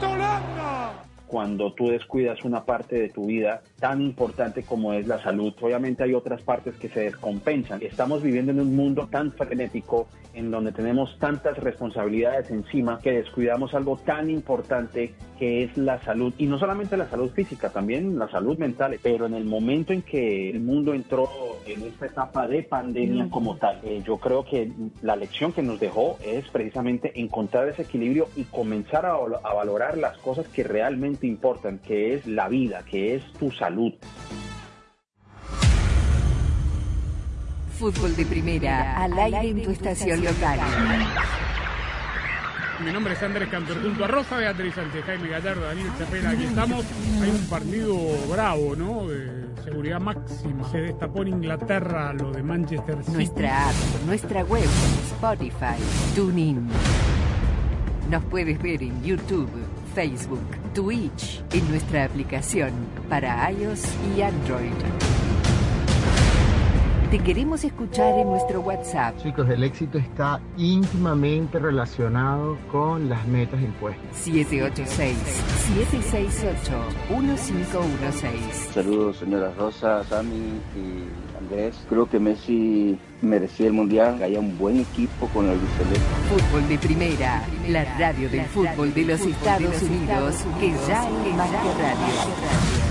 cuando tú descuidas una parte de tu vida tan importante como es la salud. Obviamente hay otras partes que se descompensan. Estamos viviendo en un mundo tan frenético en donde tenemos tantas responsabilidades encima que descuidamos algo tan importante que es la salud. Y no solamente la salud física, también la salud mental. Pero en el momento en que el mundo entró en esta etapa de pandemia como tal, eh, yo creo que la lección que nos dejó es precisamente encontrar ese equilibrio y comenzar a, a valorar las cosas que realmente importan, que es la vida, que es tu salud. Fútbol de primera, al aire en tu estación local. Mi nombre es Andrés Cantor, junto a Rosa Beatriz Sánchez, Jaime Gallardo, Daniel Chapela, aquí estamos. Hay un partido bravo, ¿no? De seguridad máxima. Se destapó en Inglaterra lo de Manchester City. Nuestra app, nuestra web, Spotify, TuneIn. Nos puedes ver en YouTube, Facebook, Twitch, en nuestra aplicación para iOS y Android. Te queremos escuchar en nuestro WhatsApp. Chicos, el éxito está íntimamente relacionado con las metas impuestas. 786-768-1516. Saludos, señora Rosa, Sami y Creo que Messi merecía el mundial, haya un buen equipo con el Celeste. Fútbol de primera, la radio del fútbol de los Estados Unidos, que ya es más radio.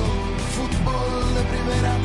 Fútbol de primera,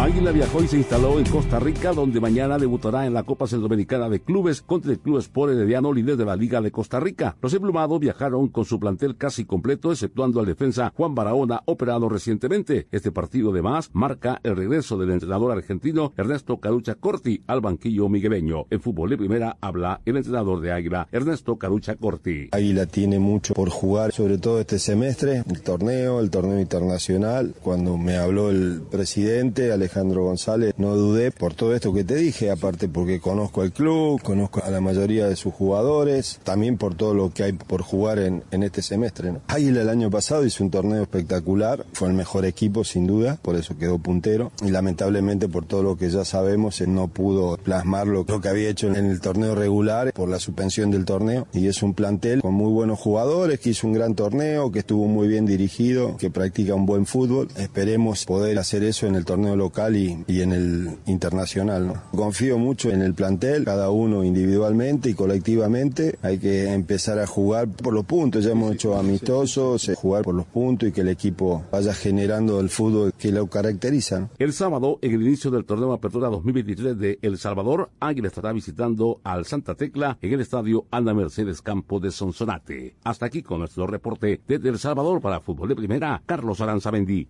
Águila viajó y se instaló en Costa Rica, donde mañana debutará en la Copa Centroamericana de Clubes contra el Club Sport Herediano, líder de la Liga de Costa Rica. Los emplumados viajaron con su plantel casi completo, exceptuando al defensa Juan Barahona, operado recientemente. Este partido, además, marca el regreso del entrenador argentino Ernesto Carucha Corti al banquillo migueleño. En fútbol de primera habla el entrenador de Águila, Ernesto Carucha Corti. Águila tiene mucho por jugar, sobre todo este semestre, el torneo, el torneo internacional. Cuando me habló el presidente Alejandro González, no dudé por todo esto que te dije, aparte porque conozco el club, conozco a la mayoría de sus jugadores, también por todo lo que hay por jugar en, este semestre. ¿no? Águila el año pasado hizo un torneo espectacular, fue el mejor equipo sin duda, por eso quedó puntero y lamentablemente por todo lo que ya sabemos no pudo plasmar lo que había hecho en el torneo regular por la suspensión del torneo y es un plantel con muy buenos jugadores que hizo un gran torneo, que estuvo muy bien dirigido, que practica un buen fútbol. Esperemos poder hacer eso en el torneo local y, y en el internacional. ¿no? Confío mucho en el plantel, cada uno individualmente y colectivamente. Hay que empezar a jugar por los puntos. Ya hemos hecho amistosos, eh, jugar por los puntos y que el equipo vaya generando el fútbol que lo caracteriza. ¿no? El sábado, en el inicio del torneo Apertura 2023 de El Salvador, Águila estará visitando al Santa Tecla en el estadio Ana Mercedes Campo de Sonsonate. Hasta aquí con nuestro reporte desde El Salvador para Fútbol de Primera, Carlos Aranzamendi.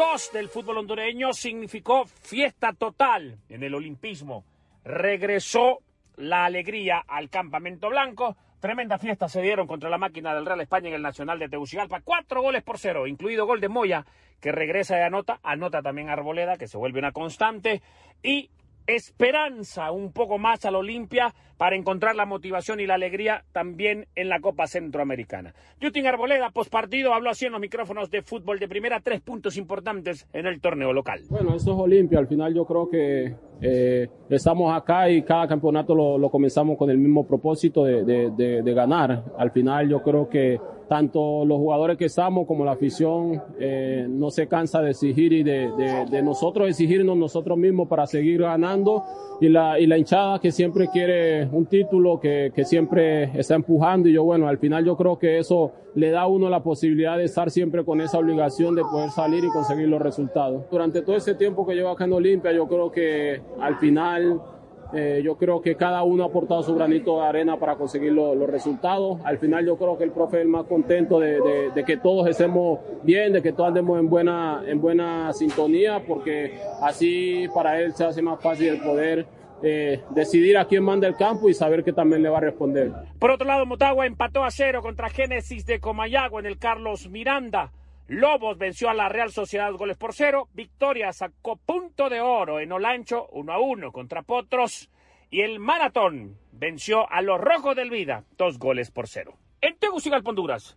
La fecha 2 del fútbol hondureño significó fiesta total en el olimpismo. Regresó la alegría al campamento blanco. Tremenda fiesta se dieron contra la máquina del Real España en el Nacional de Tegucigalpa. Cuatro goles por cero, incluido gol de Moya, que regresa y anota. Anota también Arboleda, que se vuelve una constante. Y esperanza un poco más al Olimpia para encontrar la motivación y la alegría también en la Copa Centroamericana. Yutin Arboleda, postpartido, habló así en los micrófonos de fútbol de primera, tres puntos importantes en el torneo local. Bueno, eso es Olimpia. Al final yo creo que eh, estamos acá y cada campeonato lo, comenzamos con el mismo propósito de ganar. Al final yo creo que tanto los jugadores que estamos como la afición eh, no se cansa de exigir y de, de- de nosotros exigirnos nosotros mismos para seguir ganando y la, y la hinchada que siempre quiere un título, que, que siempre está empujando y yo bueno, al final yo creo que eso le da a uno la posibilidad de estar siempre con esa obligación de poder salir y conseguir los resultados. Durante todo ese tiempo que llevo acá en Olimpia, yo creo que al final Eh, yo creo que cada uno ha aportado su granito de arena para conseguir los resultados. Al final yo creo que el profe es el más contento de, que todos estemos bien, de que todos andemos en buena, en buena sintonía, porque así para él se hace más fácil el poder eh, decidir a quién manda el campo y saber que también le va a responder. Por otro lado, Motagua empató a cero contra Génesis de Comayagua en el Carlos Miranda. Lobos venció a la Real Sociedad goles por cero. Victoria sacó punto de oro en Olancho, uno a uno contra Potros. Y el Maratón venció a los Rojos del Vida, dos goles por cero. En Tegucigalpa, Honduras,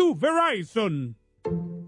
tu Verizon.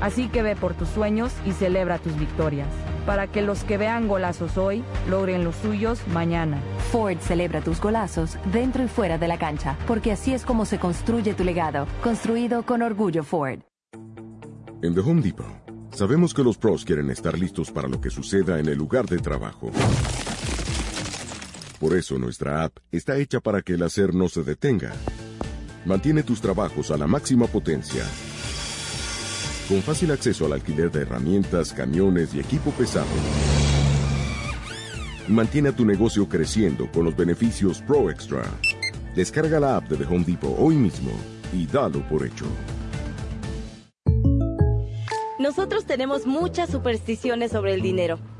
Así que ve por tus sueños y celebra tus victorias, para que los que vean golazos hoy logren los suyos mañana. Ford celebra tus golazos dentro y fuera de la cancha, porque así es como se construye tu legado, construido con orgullo Ford. En The Home Depot, sabemos que los pros quieren estar listos para lo que suceda en el lugar de trabajo. Por eso nuestra app está hecha para que el hacer no se detenga. Mantiene tus trabajos a la máxima potencia con fácil acceso al alquiler de herramientas, camiones y equipo pesado. Mantiene a tu negocio creciendo con los beneficios Pro Extra. Descarga la app de The Home Depot hoy mismo y dalo por hecho. Nosotros tenemos muchas supersticiones sobre el dinero.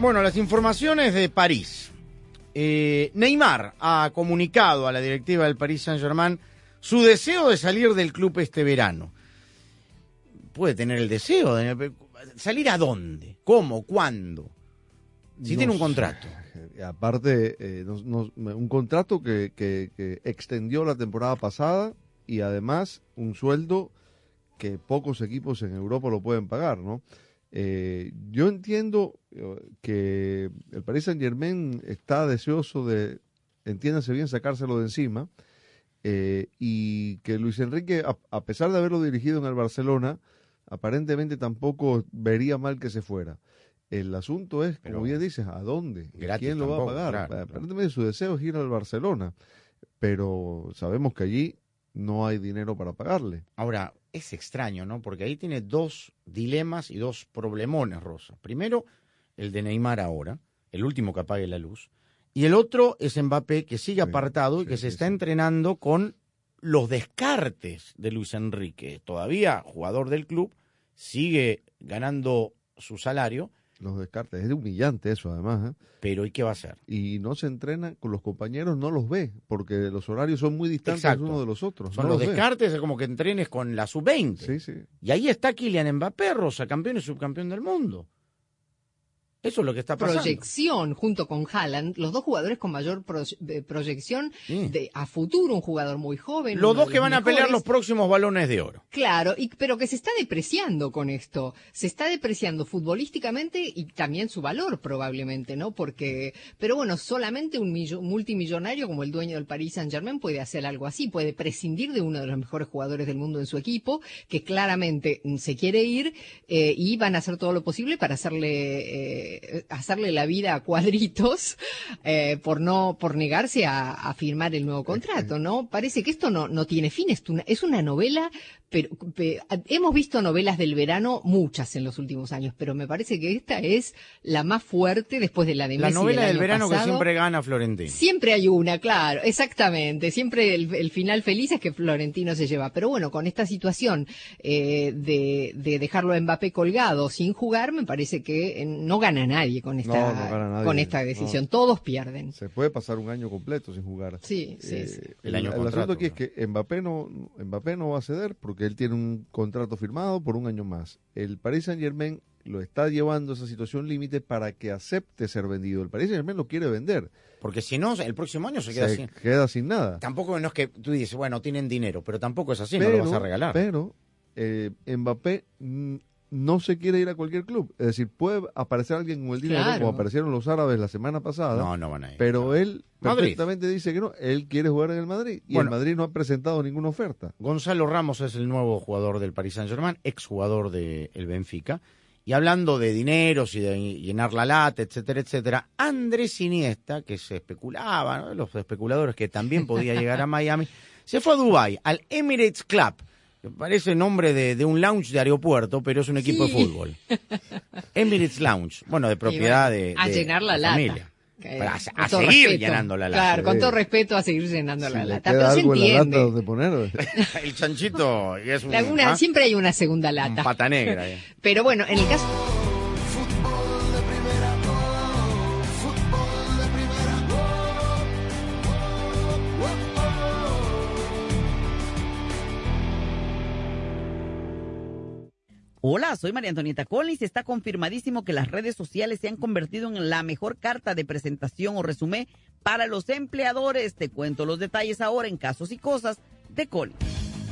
Bueno, las informaciones de París. Eh, Neymar ha comunicado a la directiva del Paris Saint-Germain su deseo de salir del club este verano. Puede tener el deseo de salir a dónde, cómo, cuándo. Si No tiene un contrato. Aparte, eh, no- no- un contrato que, que- que extendió la temporada pasada y además un sueldo que pocos equipos en Europa lo pueden pagar, ¿no? Eh, yo entiendo eh, que el Paris Saint Germain está deseoso de, entiéndase bien, sacárselo de encima eh, y que Luis Enrique, a, a pesar de haberlo dirigido en el Barcelona, aparentemente tampoco vería mal que se fuera. El asunto es, como Pero bien dices, ¿a dónde? ¿Y ¿Quién lo va a pagar? claro, claro. Aparentemente su deseo es ir al Barcelona, pero sabemos que allí no hay dinero para pagarle. Ahora, es extraño, ¿no? Porque ahí tiene dos dilemas y dos problemones, Rosa. Primero, el de Neymar ahora, el último que apague la luz. Y el otro es Mbappé, que sigue apartado y que se está entrenando con los descartes de Luis Enrique. Todavía jugador del club, sigue ganando su salario. Los descartes, es humillante eso además. ¿eh? Pero ¿y qué va a hacer? Y no se entrena con los compañeros, no los ve, porque los horarios son muy distantes Exacto. unos de los otros. Son no los ve. descartes, es como que entrenes con la sub-20. Sí, sí. Y ahí está Kylian Mbappé, Rosa, campeón y subcampeón del mundo. Eso es lo que está pasando. proyección junto con Haaland, los dos jugadores con mayor pro- de proyección de, a futuro, un jugador muy joven. Los dos que van a pelear los próximos balones de oro. Claro, y, pero que se está depreciando con esto. Se está depreciando futbolísticamente y también su valor probablemente, ¿no? Porque, pero bueno, solamente un millo- multimillonario como el dueño del Paris Saint Germain puede hacer algo así, puede prescindir de uno de los mejores jugadores del mundo en su equipo, que claramente se quiere ir eh, y van a hacer todo lo posible para hacerle, eh, hacerle la vida a cuadritos eh, por no, por negarse a, a firmar el nuevo contrato, ¿no? Parece que esto no, no tiene fin, es una, es una novela, pero pe- hemos visto novelas del verano muchas en los últimos años, pero me parece que esta es la más fuerte después de la de La Messi novela del verano que siempre gana Florentino. Siempre hay una, claro, exactamente. Siempre el, el final feliz es que Florentino se lleva. Pero bueno, con esta situación eh, de, de dejarlo a Mbappé colgado sin jugar, me parece que eh, no gana nadie con esta, No, no gana nadie, con esta no. decisión. Todos pierden. Se puede pasar un año completo sin jugar. Sí, sí, Eh, sí. El El, año el contrato, asunto aquí es que Mbappé no, Mbappé no va a ceder porque él tiene un contrato firmado por un año más. El Paris Saint Germain lo está llevando a esa situación límite para que acepte ser vendido. El Paris Saint Germain lo quiere vender. Porque si no, el próximo año se queda Se sin. queda sin nada. Tampoco no es que tú dices, bueno, tienen dinero, pero tampoco es así, pero, no lo vas a regalar. Pero eh, Mbappé no se quiere ir a cualquier club. Es decir, puede aparecer alguien con el dinero, Claro. como aparecieron los árabes la semana pasada. No, no van a ir. Pero él Madrid. perfectamente dice que no. Él quiere jugar en el Madrid. Y Bueno. el Madrid no ha presentado ninguna oferta. Gonzalo Ramos es el nuevo jugador del Paris Saint Germain, exjugador del Benfica. Y hablando de dineros y de llenar la lata, etcétera, etcétera, Andrés Iniesta, que se especulaba, ¿no? los especuladores que también podía llegar a Miami, se fue a Dubai al Emirates Club, parece nombre de, de un lounge de aeropuerto, pero es un equipo de fútbol. Emirates Lounge, bueno, de propiedad de, a de llenar la, lata. familia. Que- Para a- seguir respeto. llenando la lata. Claro, con todo respeto a seguir llenando Si la lata. queda Pero se algo en la lata entiende. donde poner. El chanchito es un, ¿ah? Siempre hay una segunda lata. pata negra. eh. Pero bueno, en el caso... Hola, soy María Antonieta Collins está confirmadísimo que las redes sociales se han convertido en la mejor carta de presentación o resumen para los empleadores. Te cuento los detalles ahora en Casos y Cosas de Collins.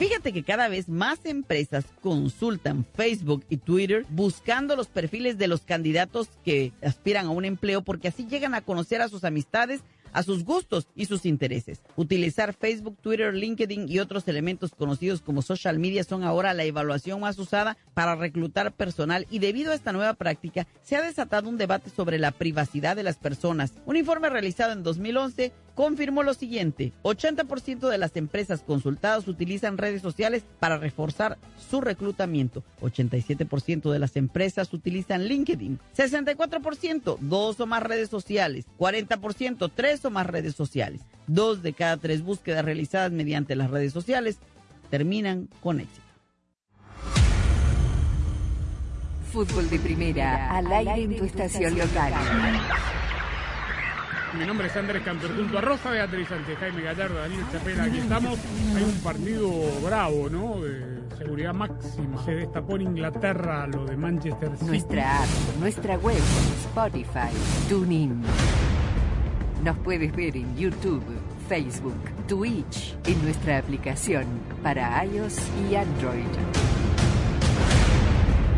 Fíjate que cada vez más empresas consultan Facebook y Twitter buscando los perfiles de los candidatos que aspiran a un empleo porque así llegan a conocer a sus amistades a sus gustos y sus intereses. Utilizar Facebook, Twitter, LinkedIn y otros elementos conocidos como social media son ahora la evaluación más usada para reclutar personal y debido a esta nueva práctica se ha desatado un debate sobre la privacidad de las personas. Un informe realizado en 2011 confirmó lo siguiente, 80% de las empresas consultadas utilizan redes sociales para reforzar su reclutamiento, 87% de las empresas utilizan LinkedIn, 64% dos o más redes sociales, 40% tres o más redes sociales, dos de cada tres búsquedas realizadas mediante las redes sociales terminan con éxito. Fútbol de primera, al aire en tu estación local. Mi nombre es Andrés Cantor, junto a Rosa Beatriz Sánchez, Jaime Gallardo, Daniel Chapela, aquí estamos. Hay un partido bravo, ¿no? De seguridad máxima. Se destapó en Inglaterra lo de Manchester City. Nuestra app, nuestra web, Spotify, TuneIn. Nos puedes ver en YouTube, Facebook, Twitch, en nuestra aplicación para iOS y Android.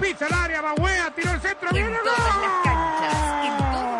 Pisa el área, va Wea, tiró el centro. En ¡Viene todas las gol! canchas, en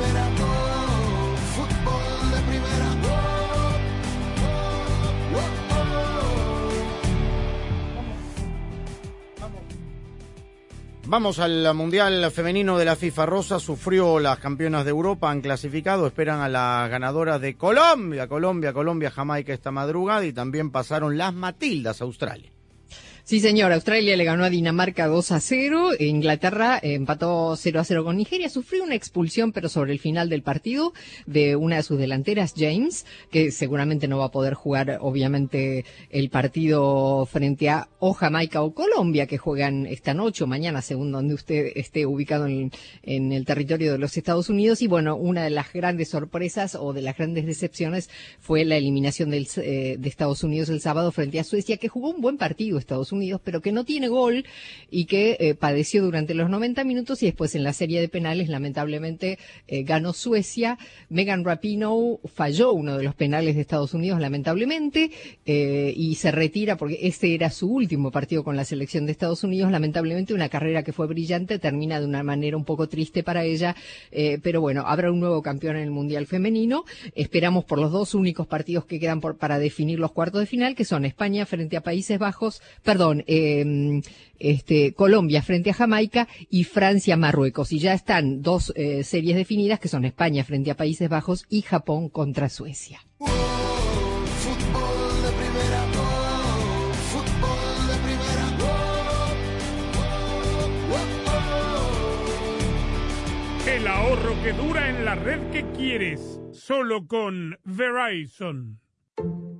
Oh, oh, oh, Vamos al Mundial Femenino de la FIFA. Rosa sufrió las campeonas de Europa, han clasificado, esperan a las ganadoras de Colombia, Colombia, Colombia, Jamaica esta madrugada y también pasaron las Matildas Australia. Sí, señor. Australia le ganó a Dinamarca 2 a 0. Inglaterra empató 0 a 0 con Nigeria. Sufrió una expulsión, pero sobre el final del partido, de una de sus delanteras, James, que seguramente no va a poder jugar, obviamente, el partido frente a o Jamaica o Colombia, que juegan esta noche o mañana, según donde usted esté ubicado en, el territorio de los Estados Unidos. Y bueno, una de las grandes sorpresas o de las grandes decepciones fue la eliminación del, eh, de Estados Unidos el sábado frente a Suecia, que jugó un buen partido Estados Unidos Unidos, pero que no tiene gol y que eh, padeció durante los 90 minutos y después en la serie de penales lamentablemente eh, ganó Suecia. Megan Rapinoe falló uno de los penales de Estados Unidos lamentablemente eh, y se retira porque este era su último partido con la selección de Estados Unidos. Lamentablemente una carrera que fue brillante termina de una manera un poco triste para ella, pero bueno, habrá un nuevo campeón en el Mundial Femenino. Esperamos por los dos únicos partidos que quedan por, para definir los cuartos de final, que son España frente a Países Bajos, perdón, eh, este, Colombia frente a Jamaica y Francia Marruecos. Y ya están dos eh, series definidas, que son España frente a Países Bajos y Japón contra Suecia. El ahorro que dura en la red que quieres. Solo con Verizon.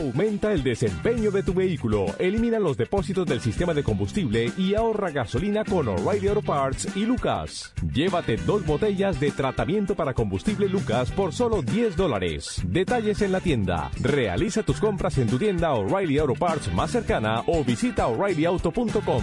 Aumenta el desempeño de tu vehículo, elimina los depósitos del sistema de combustible y ahorra gasolina con O'Reilly Auto Parts y Lucas. Llévate dos botellas de tratamiento para combustible Lucas por solo 10 dólares. Detalles en la tienda. Realiza tus compras en tu tienda O'Reilly Auto Parts más cercana o visita o'ReillyAuto.com.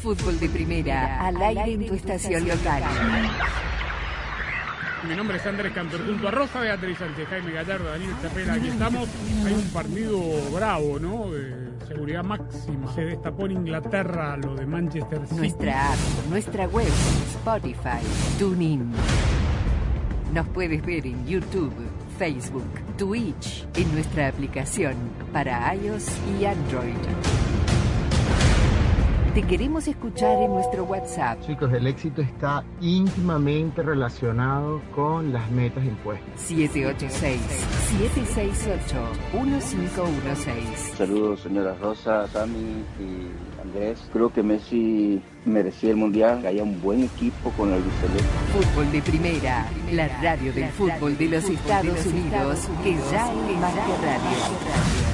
Fútbol de primera, al aire en tu estación local. Mi nombre es Andrés Cantor, junto a Rosa Beatriz Sánchez, Jaime Gallardo, Daniel Chapela, aquí estamos. Hay un partido bravo, ¿no? De seguridad máxima. Se destapó en Inglaterra lo de Manchester City. Nuestra app, nuestra web, Spotify, TuneIn. Nos puedes ver en YouTube, Facebook, Twitch, en nuestra aplicación para iOS y Android. Te queremos escuchar en nuestro WhatsApp Chicos, el éxito está íntimamente relacionado con las metas impuestas. 786-768-1516. Saludos, señora Rosa, Sammy y Andrés. Creo que Messi merecía el mundial. Haya un buen equipo con la albiceleste. Fútbol de primera, la radio del fútbol de los Estados Unidos, que ya es más que radio.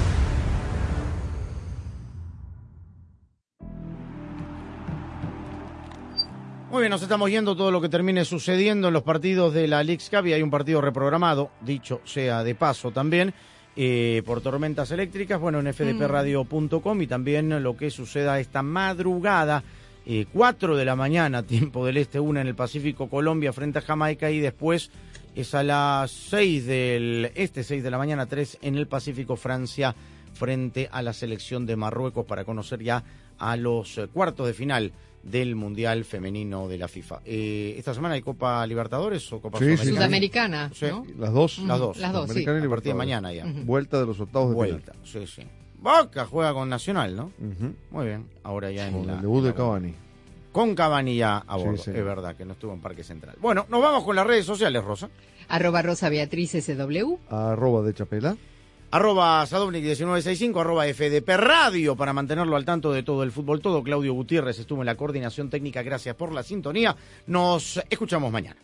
Muy bien, nos estamos yendo todo lo que termine sucediendo en los partidos de la League Cup y hay un partido reprogramado, dicho sea de paso también, eh, por tormentas eléctricas, bueno, en fdpradio.com y también lo que suceda esta madrugada, eh, 4 de la mañana, tiempo del este, una en el Pacífico, Colombia frente a Jamaica y después es a las 6 del este, 6 de la mañana, 3 en el Pacífico, Francia frente a la selección de Marruecos para conocer ya a los eh, cuartos de final del Mundial Femenino de la FIFA. Eh, ¿Esta semana hay Copa Libertadores o Copa Sí, sí, Sudamericana? Sudamericana, ¿no? Sí. Las dos. Las dos. Las dos, Americana sí. y A partir de Libertadores. mañana ya. Vuelta de los octavos de Vuelta, sí, sí. Boca juega con Nacional, ¿no? Muy bien, ahora ya en Con la... el debut en de la- Cavani. Con Cavani ya a Sí, bordo, sí. es verdad, que no estuvo en Parque Central. Bueno, nos vamos con las redes sociales, Rosa. Arroba Rosa Beatriz SW. Arroba de Chapela. Arroba Sadovnik1965, arroba FDP Radio para mantenerlo al tanto de todo el fútbol. Todo Claudio Gutiérrez estuvo en la coordinación técnica. Gracias por la sintonía. Nos escuchamos mañana.